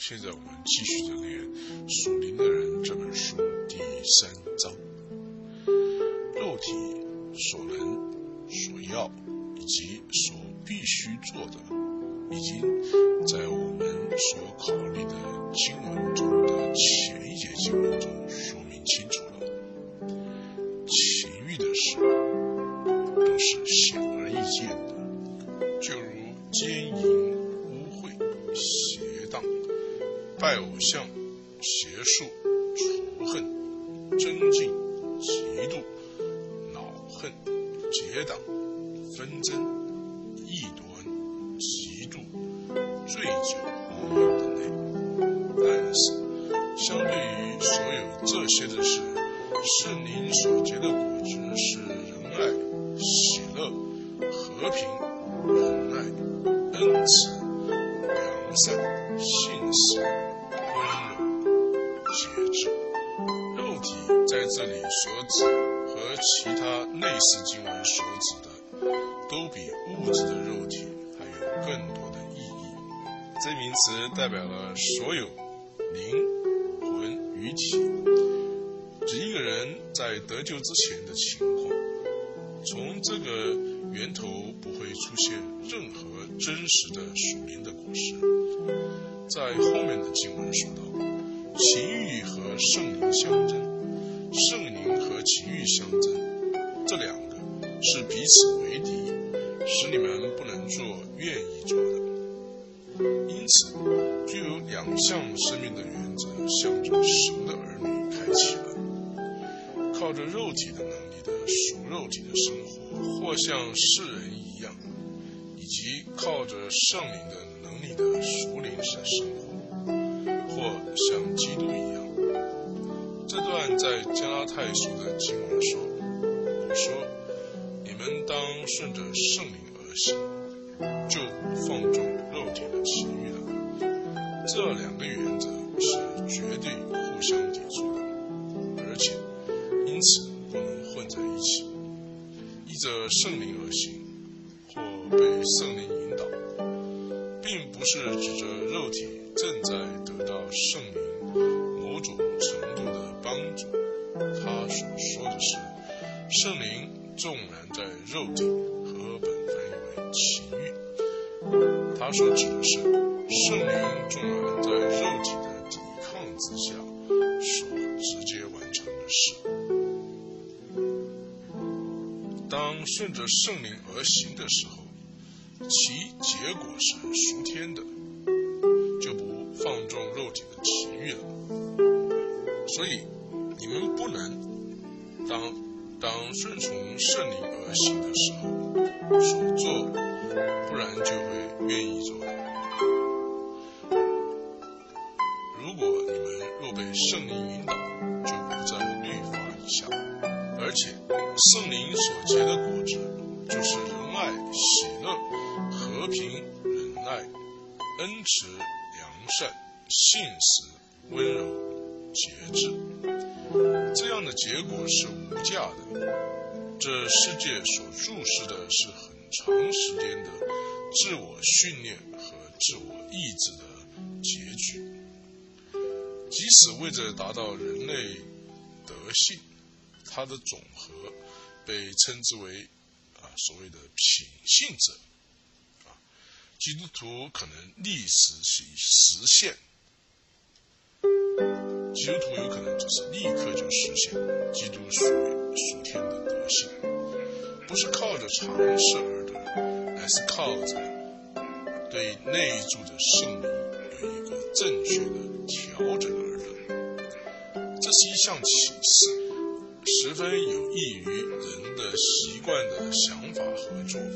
现在我们继续的念《属灵的人》这本书第三章，肉体所能、所要以及所必须做的，已经在我们所考虑的经文中的前一节经文中说明清楚。肉体在这里所指和其他类似经文所指的，都比物质的肉体还有更多的意义。这名词代表了所有灵、魂与体，指一个人在得救之前的情况。从这个源头不会出现任何真实的属灵的果实。在后面的经文说到，情欲和圣灵相争，圣灵和情欲相争，这两个是彼此为敌，使你们不能做愿意做的。因此，具有两项生命的原则，向着神的儿女开启了。靠着肉体的能力的属肉体的生活，或像世人一样，以及靠着圣灵的能力的属灵的生活，加拉太书的经文说：“说，你们当顺着圣灵而行，就不放纵肉体的情欲了。”这两个原则是绝对互相抵触的，而且。因此不能混在一起，依着圣灵而行，或被圣灵引导，并不是指着肉体正在得到圣灵某种程度的帮助。说的是，圣灵纵然在肉体和本分为情欲，他所指的是圣灵纵然在肉体的抵抗之下所直接完成的事。当顺着圣灵而行的时候，其结果是属天的，顺从圣灵而行的时候所做，不然就会愿意做。如果你们若被圣灵引导，就不在律法以下，而且。圣灵所结的果子，就是仁爱、喜乐、和平、忍耐、恩慈、良善、信实、温柔、节制。这样的结果是无价的。这世界所注视的是很长时间的自我训练和自我意志的结局。即使为着达到人类德性，它的总和。被称之为啊所谓的品性者啊，基督徒可能立时实实现，基督徒有可能就是立刻就实现基督属于属天的德性，不是靠着尝试而得，而是靠着对内住的圣灵有一个正确的调整而得，这是一项启示。十分有益于人的习惯的想法和做法，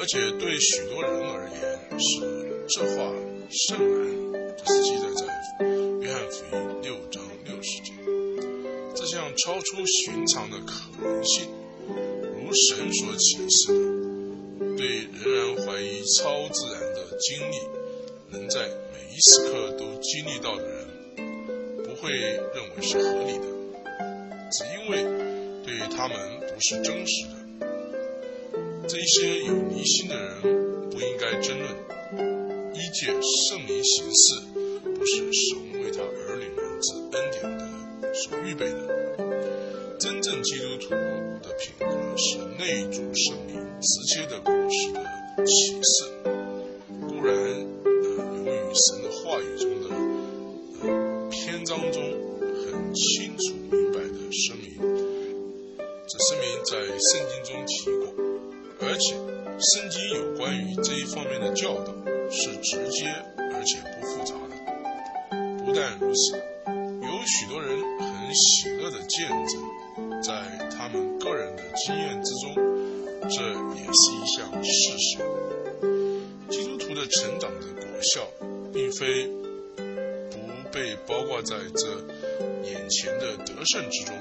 而且对许多人而言是这话甚难。这是记载在出寻常的可能性，如神所启示的，对仍然怀疑超自然的经历，能在每一时刻都经历到的人，不会认为是合理的。只因为对他们不是真实的，这些有疑心的人不应该争论，一介圣灵行事不是神为他儿女们之恩典的所预备的。真正基督徒的品格是内住圣灵直接的果实的启示。固然，由于神的话语中的呃篇章中很清楚明白的声明，这声明在圣经中提过，而且圣经有关于这一方面的教导是直接而且不复杂的。不但如此，有许多人很喜乐的见证，在他们个人的经验之中，这也是一项事实。基督徒的成长的果效，并非不被包括在这眼前的得胜之中，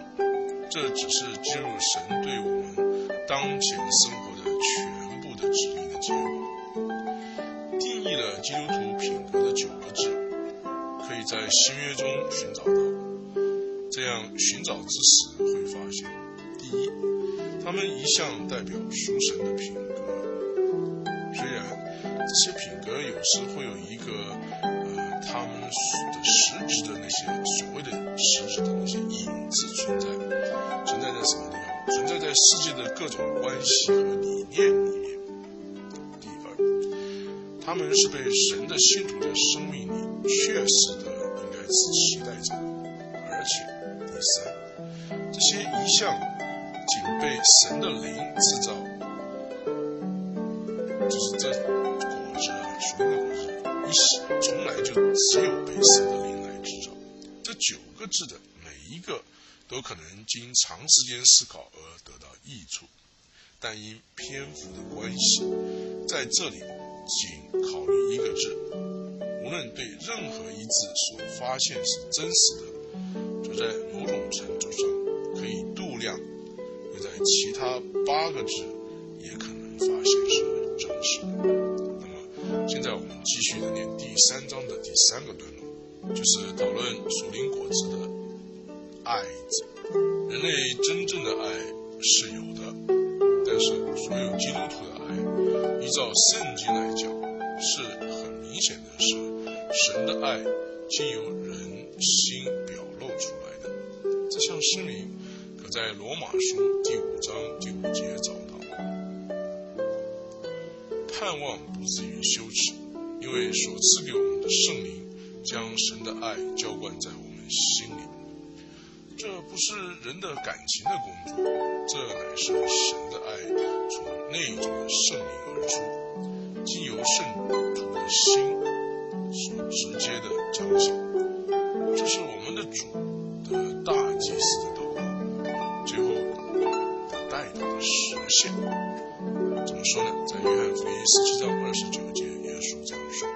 这只是进入神对我们当前生活的全部的指令的结果。定义了基督徒品格的九个字，可以在新约中寻找到。这样寻找之时，会发现：第一，他们一向代表属神的品格，虽然这些品格有时会有一个呃他们的实质的那些所谓的实质的那些影子存在，存在在什么地方？存在在世界的各种关系和理念里面。第二，他们是被神的信徒的生命里确实的应该是期待着，第三，这些遗像仅被神的灵制造，就是这果子啊，属灵的果子，一从来就只有被神的灵来制造。这九个字的每一个都可能经长时间思考而得到益处，但因篇幅的关系，在这里仅考虑一个字，无论对任何一字所发现是真实的，就在某种程度上可以度量；又在其他八个字也可能发现是真实的。那么，现在我们继续的念第三章的第三个段落，就是讨论属灵果子的爱字。人类真正的爱是有的，但是所有基督徒的爱，依照圣经来讲，是很明显的是神的爱经由人心表出来的。这项声明可在罗马书第五章第五节找到。盼望不至于羞耻，因为所赐给我们的圣灵将神的爱浇灌在我们心里。这不是人的感情的工作，这乃是神的爱从内中的圣灵而出，经由圣徒的心所直接的彰显。这是我们的主的大祭司的祷告，最后的代祷的实现。怎么说呢？在约翰福音十七章二十九节，耶稣这样说：“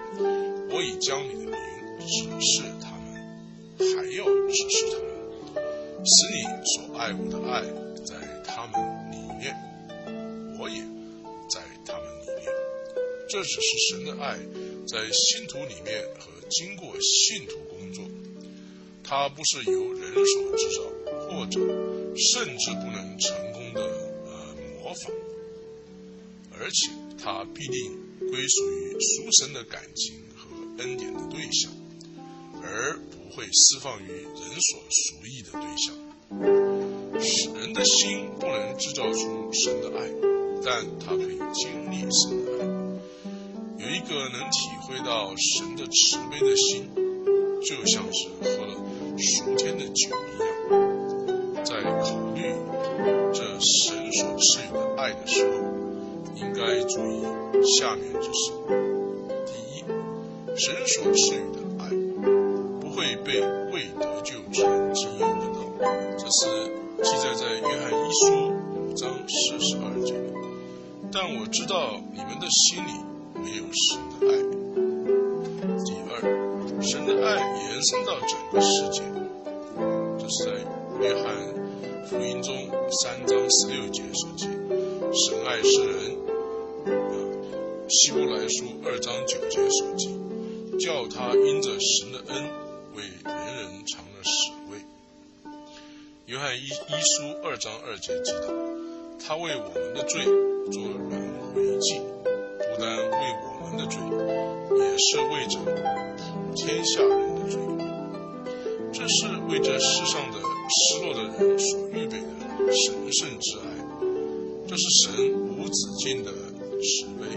我已将你的名指示他们，还要指示他们。”使你所爱我的爱在他们里面，我也在他们里面。这只是神的爱在信徒里面和经过信徒工作，它不是由人所制造，或者甚至不能成功的呃模仿，而且它必定归属于属神的感情和恩典的对象，而不。会释放于人所属意的对象。人的心不能制造出神的爱，但它可以经历神的爱。有一个能体会到神的慈悲的心，就像是喝了属天的酒一样。在考虑这神所赐予的爱的时候，应该注意下面这些：第一，神所赐予的爱不。会被未得救之人经验得到，这是记载在约翰一书五章四十二节。但我知道你们的心里没有神的爱。神的爱延伸到整个世界，这是在约翰福音中三章十六节所记。神爱世人，希伯来书二章九节所记，叫他因着神的恩。为人人尝了死味。约翰一一书二章二节记道，他为我们的罪做轮回祭，不但为我们的罪，也是为着天下人的罪这是为这世上的失落的人所预备的神圣之爱，这是神无止境的慈悲。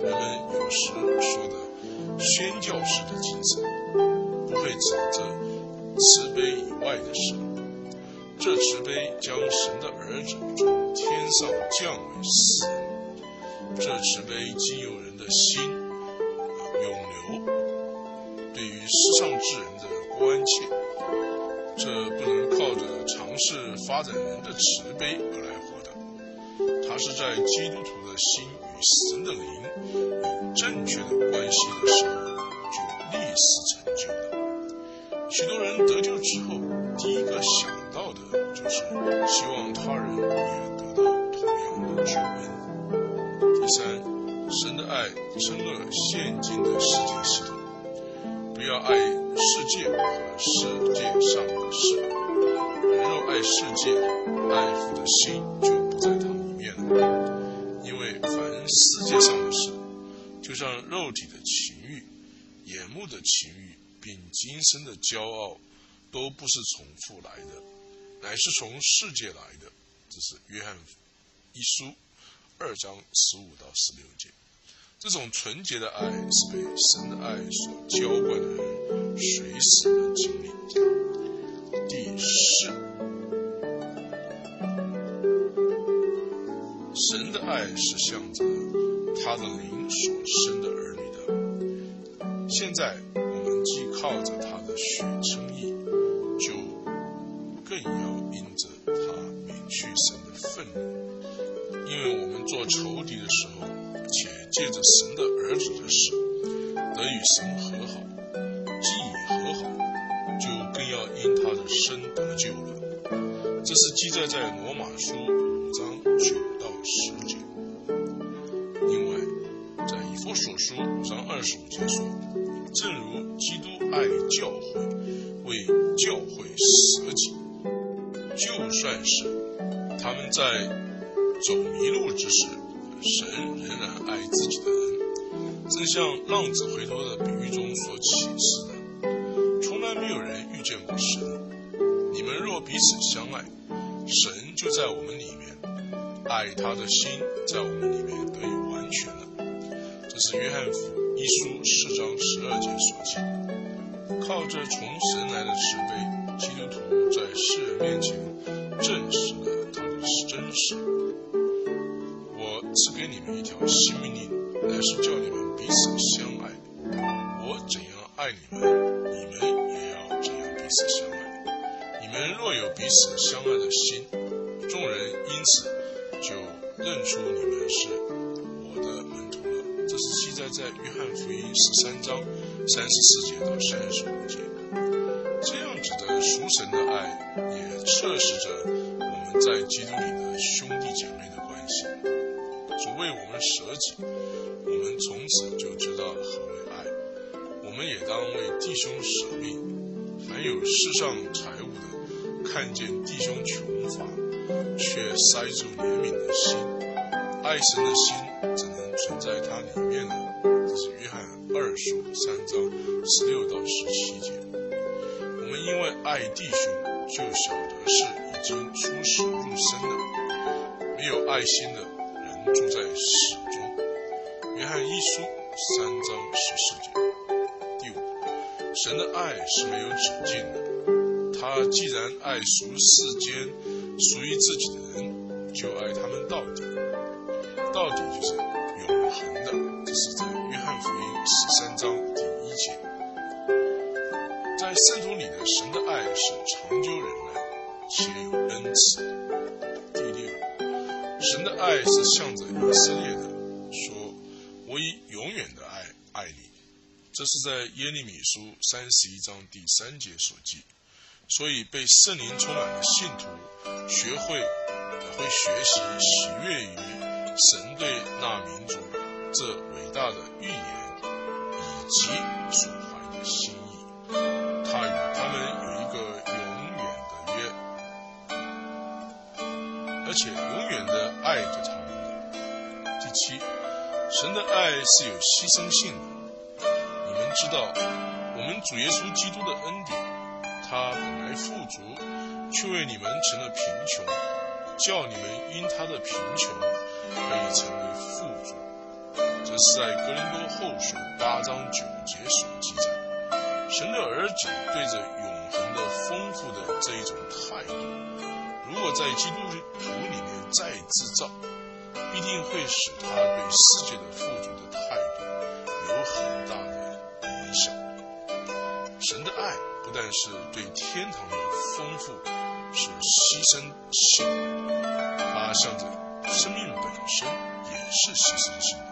人们有时说的宣教式的精神，不会指着慈悲以外的事。这慈悲将神的儿子从天上降为死，这慈悲经由人的心永流，世上之人的关切，这不能靠着尝试发展人的慈悲而来获得，它是在基督徒的心与神的灵有正确的关系的时候就历史成就的。许多人得救之后，第一个想到的。就是希望他人也得到同样的救恩。第三，神的爱称了现今的世界系统，要爱世界和世界上的事。人若爱世界，爱父的心就不在它里面了。因为凡世界上的事，就像肉体的情欲、眼目的情欲，并今生的骄傲，都不是从父来的。乃是从世界来的，这是约翰一书二章十五到十六节。这种纯洁的爱是被神的爱所浇灌的人随时的经历。第四，神的爱是向着他的灵所生的儿女的。现在我们既靠着他的血称义，就更要因着他免。去神的愤怒，因为我们做仇敌的时候，借着神的儿子的手，得与神和好；既已和好，就更要因他的身得救了。这是记载在罗马书像浪子回头的。比喻中所启示的。从来没有人遇见过神。你们若彼此相爱，神就在我们里面，爱他的。心在我们里面得以完全了。这是约翰福一书四章十二节所记。靠着从神来的。慈悲，基督徒在世人面前证实了。是真实。我赐给你们一条新命令，乃是叫你们彼此相爱。我怎样爱你们，你们也要怎样彼此相爱。你们若有彼此相爱的心，众人因此就认出你们是我的门徒了。这是记载在约翰福音十三章三十四节到三十五节。这样子的属神的爱，也测试着我们。在基督里的兄弟姐妹的关系，主为我们舍己，我们从此就知道何为爱。我们也当为弟兄舍命。凡有世上财物的，看见弟兄穷乏，却塞住怜悯的心，爱神的心怎能存在他里面呢？这是约翰二书三章十六到十七节。我们因为爱弟兄，就晓得是。已经出世入生的，没有爱心的住在死中。约翰一书三章十四节。第五，神的爱是没有止境的。他既然爱属世间、属于自己的人，就爱他们到底。到底就是永恒的。这是在约翰福音十三章第一节。在圣徒里的神的爱是长久忍耐。且有恩慈。神的爱是向着以色列的，说：“我以永远的爱爱你。”这是在耶利米书三十一章第三节所记。所以，被圣灵充满的信徒，学会会学习喜悦于神对那民族这伟大的预言，以及所怀的心意。他与他们。且永远的爱着他们。第七，神的爱是有牺牲性的。你们知道，我们主耶稣基督的恩典，他本来富足，却为你们成了贫穷，叫你们因他的贫穷可以成为富足。这是在格林多后书八章九节所记载。神的儿子对着永恒的丰富的这一种态度，如果在基督徒里面再制造，必定会使他对世界的富足的态度有很大的影响。神的爱不但是对天堂的丰富是牺牲性，它向着生命本身也是牺牲性的。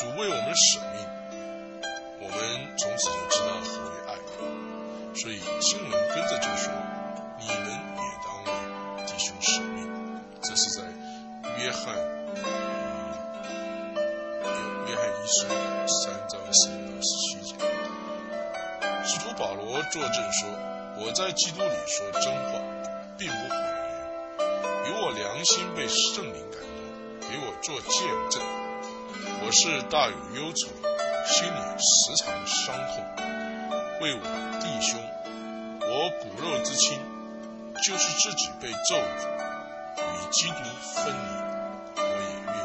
主为我们舍命，我们从此就知道何为爱。所以经文跟着就说：“你们也当为弟兄舍命。”这是在约翰，约翰一书三章十六到十七节。使徒保罗作证说：“我在基督里说真话，并不谎言，有我良心被圣灵感动，给我做见证。我是大有忧愁，心里时常伤痛，为我弟兄，我骨肉之亲，就是自己被咒诅，与基督分离，我也愿意。”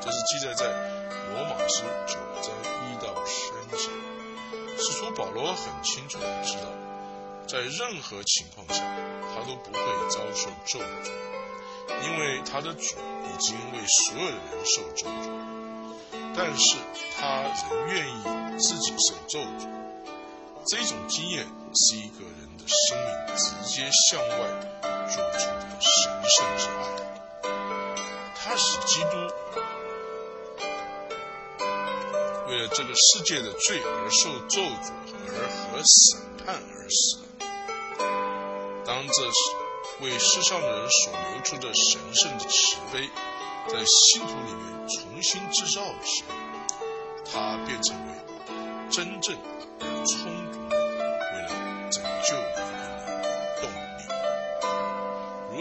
这是记载在罗马书九章一到三节。使徒保罗很清楚的知道，在任何情况下，他都不会遭受咒诅，因为他的主已经为所有的人受咒诅。但是他仍愿意自己受咒诅。这种经验是一个人的生命直接向外做出的神圣之爱，它使基督。为了这个世界的罪而受咒诅，而和审判而死。当这为世上的人所流出的神圣的慈悲，在信徒里面重新制造时，它变成为真正而充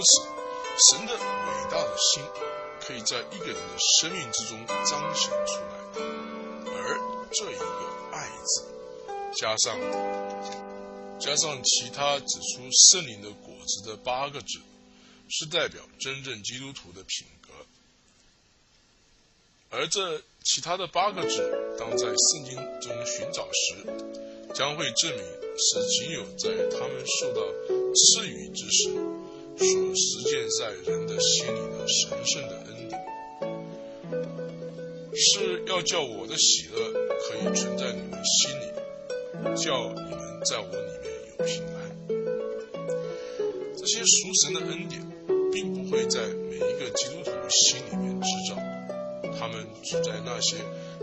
是，神的伟大的心可以在一个人的生命之中彰显出来。而这一个“爱”字，加上加上其他指出圣灵的果子的八个字，是代表真正基督徒的品格。而这其他的八个字，当在圣经中寻找时，将会证明是仅有在他们受到赐予之时，所实践在人的心里的神圣的恩典。是要叫我的喜乐可以存在你们心里，叫你们在我里面有平安。这些赎神的恩典，并不会在每一个基督徒心里面制造，他们只在那些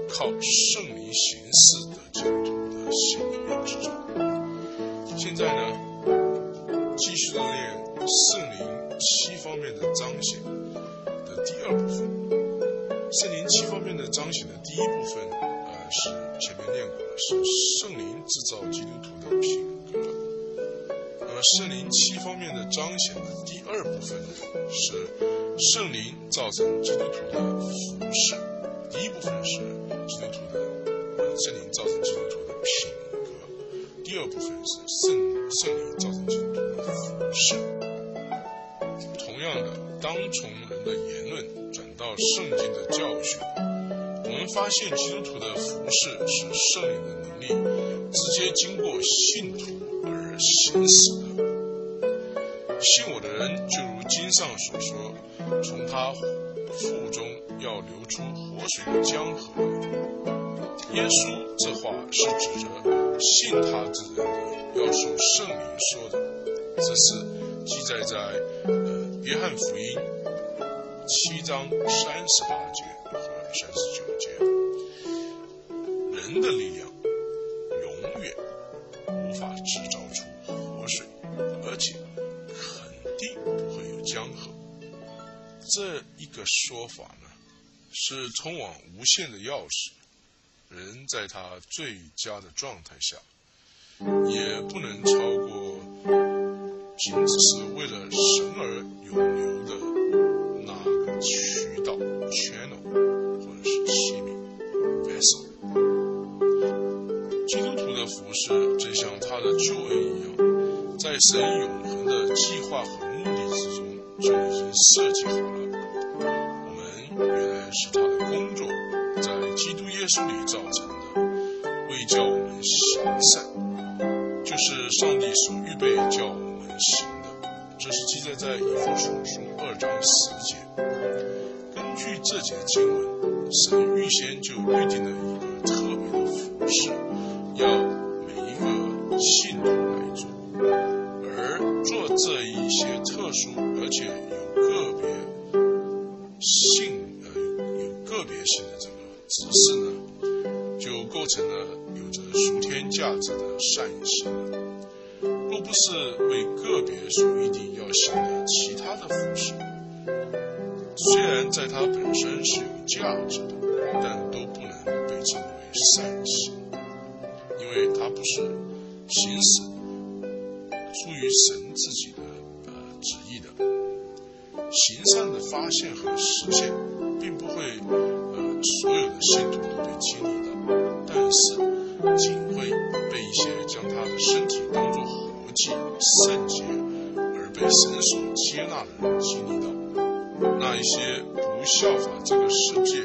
靠圣灵行事的基督徒的心里面制造。现在呢，继续的练圣灵七方面的彰显的第二部分。圣灵七方面的彰显的第一部分，呃，是前面念过的，是圣灵制造基督徒的品格。那么圣灵七方面的彰显的第二部分呢，是圣灵造成基督徒的服饰。第一部分是基督徒的，呃，圣灵造成基督徒的品格。第二部分是圣圣灵造成基督徒徒的服饰。同样的，当从人的言论。转到圣经的教训，我们发现基督徒的服饰是圣灵的能力直接经过信徒而行使的。信我的人，就如经上所说，从他腹中要流出活水的江河。耶稣这话是指着信他之人要受圣灵说的，这是记载在呃约翰福音。七章三十八节和三十九节，人的力量永远无法制造出活水，而且肯定不会有江河。这一个说法呢，是通往无限的钥匙。人在他最佳的状态下，也不能超过仅只是为了神而永留的那个。渠道 channel 或者是器皿 vessel，基督徒的服饰，正像他的救恩一样，在神永恒的计划和目的之中就已经设计好了。我们原来是他的工作，在基督耶稣里造成的，为叫我们行善，就是上帝所预备叫我们行的。这是记载在以弗所书二章十节。根据这节经文，神预先就预定了一个特别的服饰。要每一个信徒来做，而做这一些特殊而且有不是为个别所一定要行的其他的服饰，虽然在它本身是有价值的，但都不能被称为善行。因为它不是行使出于神自己的呃旨意的，行善的发现和实现，并不会呃所有的信徒都被经历的，但是仅会被一些将他的身体当作活祭圣洁而被神所接纳的人经历到。那一些不效法这个世界，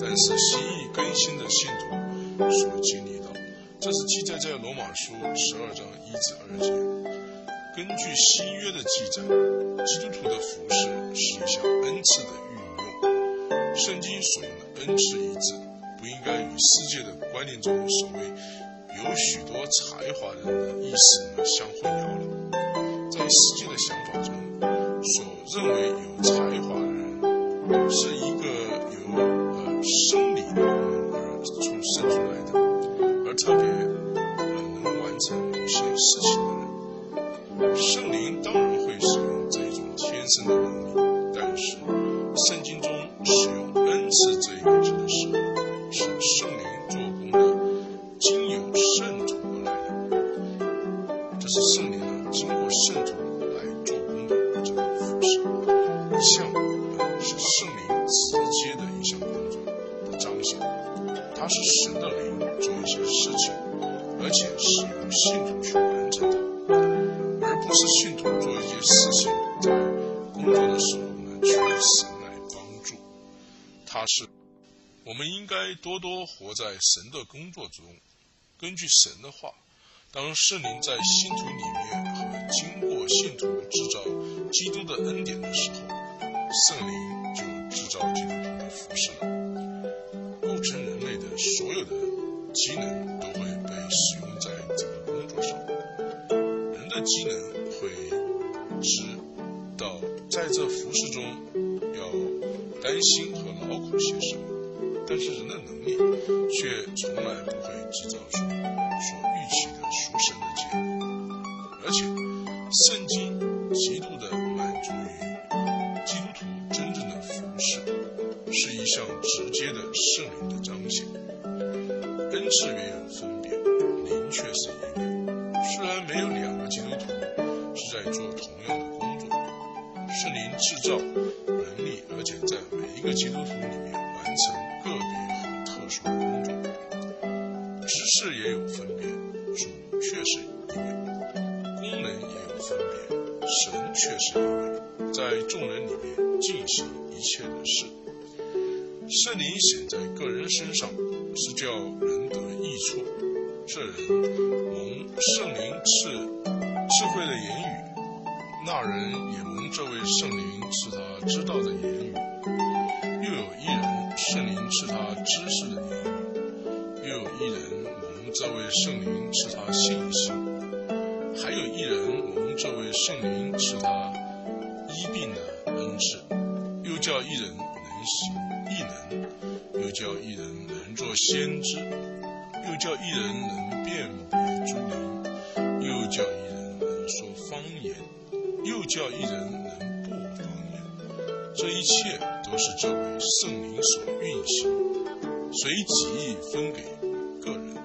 但是心意更新的信徒所经历到。这是记载在罗马书十二章一至二节。根据新约的记载，基督徒的服饰是一项恩赐的运用。圣经所用的恩赐一字，不应该与世界的观念中所谓有许多才华的人的意识呢相混淆了。在实际的想法中，所认为有才华的人是一个有呃这个服饰，一项是圣灵直接的一项工作的彰显。它是神的灵做一些事情，而且是用信徒去完成的，而不是信徒做一些事情在工作的时候呢，去神来帮助。他是，我们应该多多活在神的工作中。根据神的话，当圣灵在信徒里面经过信徒制造基督的恩典的时候，圣灵就制造基督徒的服饰了。构成人类的所有的机能都会被使用在这个工作上。人的机能会知道在这服饰中要担心和劳苦些什么，但是人的能力却从来不会制造出一项直接的圣灵的彰显，恩赐原有分别，灵却是一位。虽然没有两个基督徒是在做同样的工作，圣灵制造能力，而且在每一个基督徒里面完成个别身上，先知，又叫一人能辨别诸灵，又叫一人能说方言，又叫一人能不方言。这一切都是这位圣灵所运行，随己意分给个人。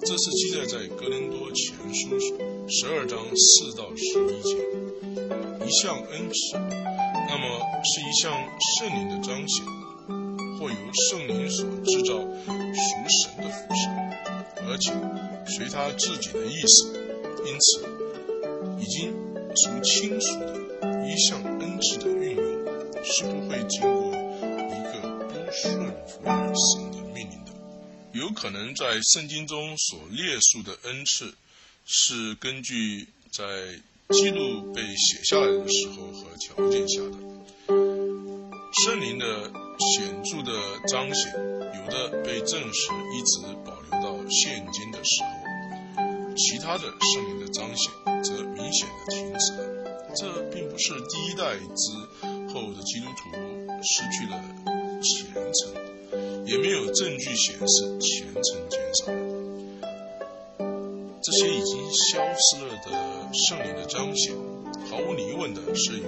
这是记载在格林多前书十二章四到十一节。一项恩赐，那么是一项圣灵的彰显。或由圣灵所制造属神的服饰，而且随他自己的意思，因此已经从清楚的一项恩赐的运用，是不会经过一个不顺服于神的命令的。有可能在圣经中所列述的恩赐，是根据在记录被写下来的时候和条件下的。圣灵的显著的彰显，有的被证实一直保留到现今的时候，其他的圣灵的彰显则明显的停止了。这并不是第一代之后的基督徒失去了虔诚，也没有证据显示虔诚减少了。这些已经消失了的圣灵的彰显，毫无疑问的是与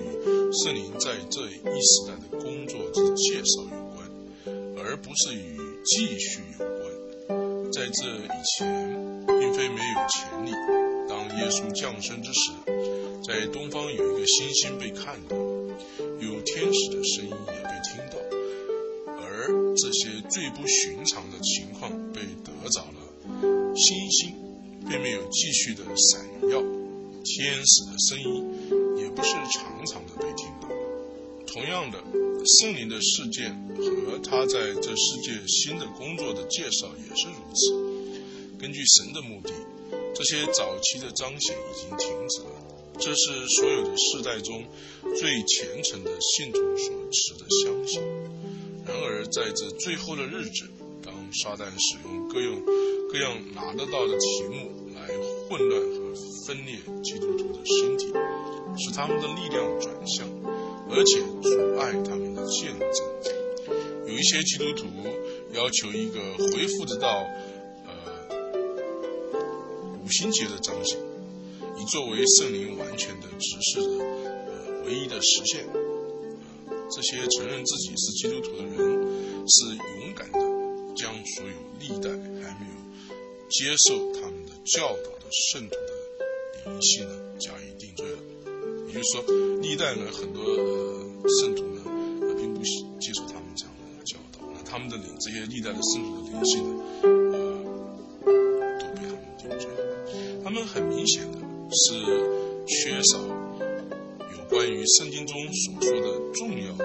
圣灵在这一时代的。工作之介绍有关，而不是与继续有关。在这以前，并非没有潜力。当耶稣降生之时，在东方有一个星星被看到，有天使的声音也被听到，而这些最不寻常的情况被得着了。星星并没有继续的闪耀，天使的声音圣灵的事件和他在这世界新的工作的介绍也是如此。根据神的目的，这些早期的彰显已经停止了。这是所有的世代中最虔诚的信徒所持的相信。然而，在这最后的日子，当撒旦使用各用各样拿得到的题目来混乱和分裂基督徒的身体，使他们的力量转向。而且阻碍他们的见证。有一些基督徒要求一个恢复得到呃五星节的彰显，以作为圣灵完全的指示的呃唯一的实现。这些承认自己是基督徒的人，是勇敢的将所有历代还没有接受他们的教导的圣徒的灵性呢加以定罪了。也就是说，历代呢很多圣徒呢，并不接受他们这样的教导，那他们的灵，这些历代的圣徒的灵性呢，呃，都被他们定罪。他们很明显的是缺少有关于圣经中所说的重要的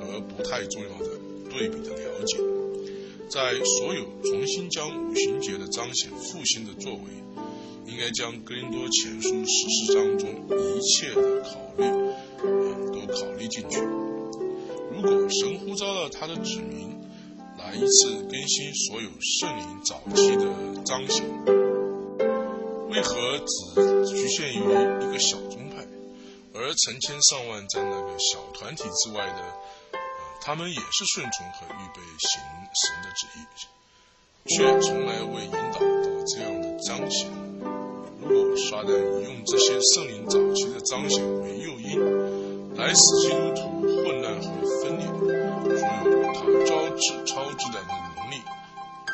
和不太重要的对比的了解，在所有重新将五行节的彰显复兴的作为。应该将《格林多前书》十四章中一切的考虑，都考虑进去。如果神呼召了他的子民来一次更新所有圣灵早期的彰显，为何只局限于一个小宗派，而成千上万在那个小团体之外的，他们也是顺从和预备行神的旨意，却从来未引导到这样的彰显？如果撒旦以用这些圣灵早期的彰显为诱因，来使基督徒混乱和分裂，所有他招致超自然的能力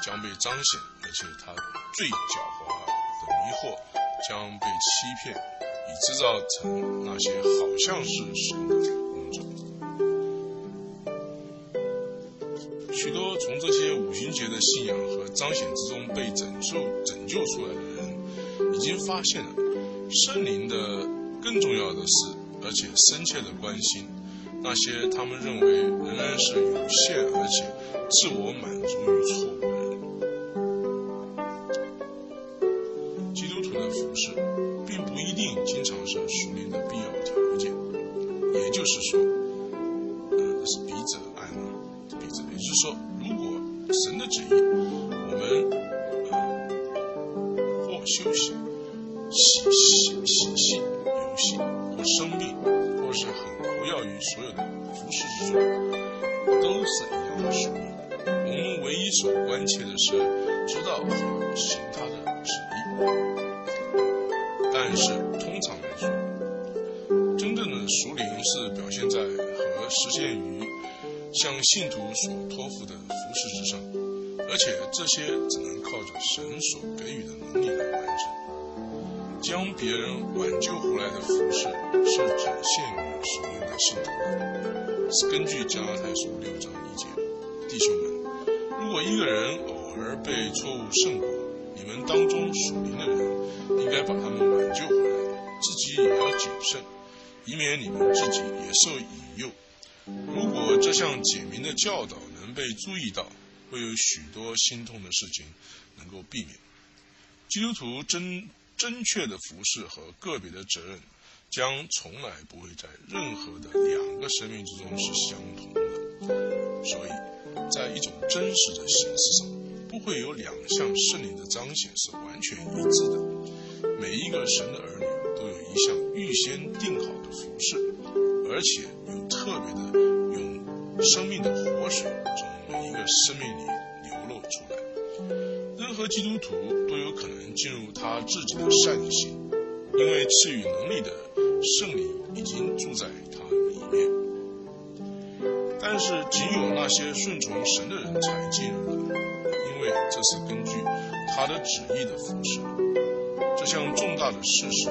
将被彰显，而且他最狡猾的迷惑将被欺骗，以制造成那些好像是神的工作。许多从这些五行节的信仰和彰显之中被拯救拯救出来的人。已经发现了圣灵的更重要的是，而且深切的关心那些他们认为仍然是有限而且自我满足于错误。向信徒所托付的服饰之上，而且这些只能靠着神所给予的能力来完成。将别人挽救回来的服饰是只限于属灵的信徒的，是根据加拉太书六章一节。弟兄们，如果一个人偶尔被错误胜过，你们当中属灵的人应该把他们挽救回来，自己也要谨慎，以免你们自己也受引诱。如果这项简明的教导能被注意到，会有许多心痛的事情能够避免。基督徒真正确的服饰和个别的责任，将从来不会在任何的两个生命之中是相同的。所以，在一种真实的形式上，不会有两项圣灵的彰显是完全一致的。每一个神的儿女都有一项预先定好的服饰，而且有特别的用生命的活水从每一个生命里流露出来。任何基督徒都有可能进入他自己的善行，因为赐予能力的圣灵已经住在他里面。但是，仅有那些顺从神的人才进入了，因为这是根据他的旨意的服饰。这项重大的事实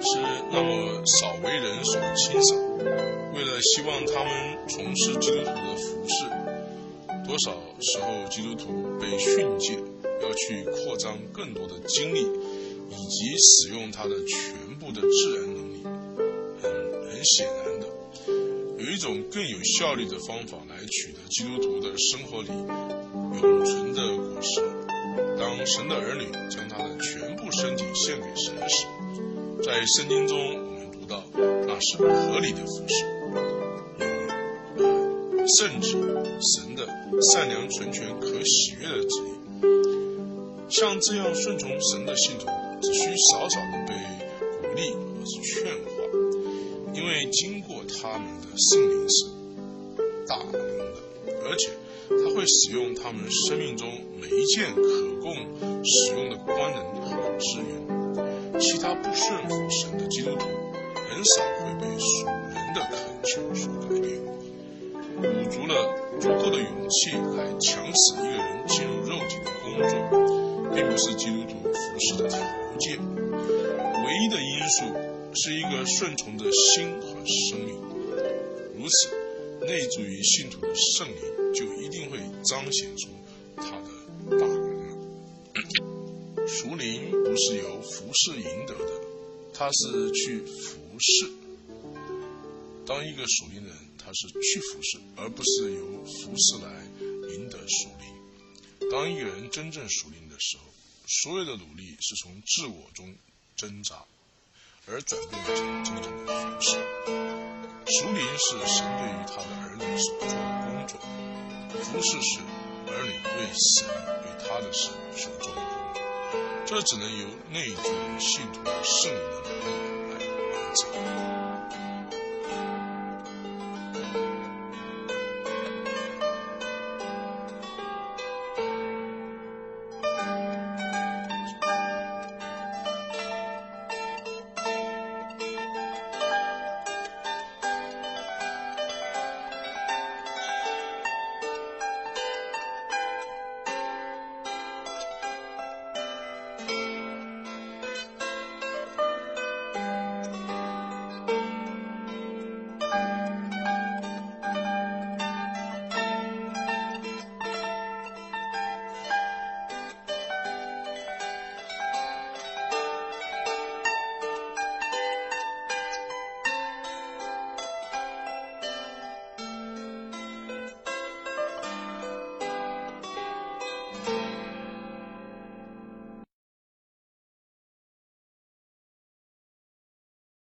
是那么少为人所欣赏。为了希望他们从事基督徒的服饰，多少时候基督徒被训诫要去扩张更多的精力，以及使用他的全部的自然能力。很很显然的。有一种更有效率的方法来取得基督徒的生活里永存的果实。当神的儿女将他的全部身体献给神时，在圣经中是合理的服饰，有圣旨神的善良、纯全、可喜悦的旨意。像这样顺从神的信徒，只需少少的被鼓励或是劝化，因为经过他们的。圣灵是大能的，而且他会使用他们生命中每一件可供使用的官能和资源。其他不顺服神的基督徒，很少会被属人的恳求所改变。鼓足了足够的勇气来强使一个人进入肉体的工作，并不是基督徒服侍的条件。唯一的因素是一个顺从的心和生命。如此，内住于信徒的圣灵就一定会彰显出他的大能了。属灵不是由服侍赢得的，他是去服服侍。当一个属灵人，他是去服侍，而不是由服侍来赢得属灵。当一个人真正属灵的时候，所有的努力是从自我中挣扎，而转变成真正的服侍。属灵是神对于他的儿女所做的工作，服侍是儿女为神对他的事所做的工作，这只能由内住于信徒的圣灵的能力来完成。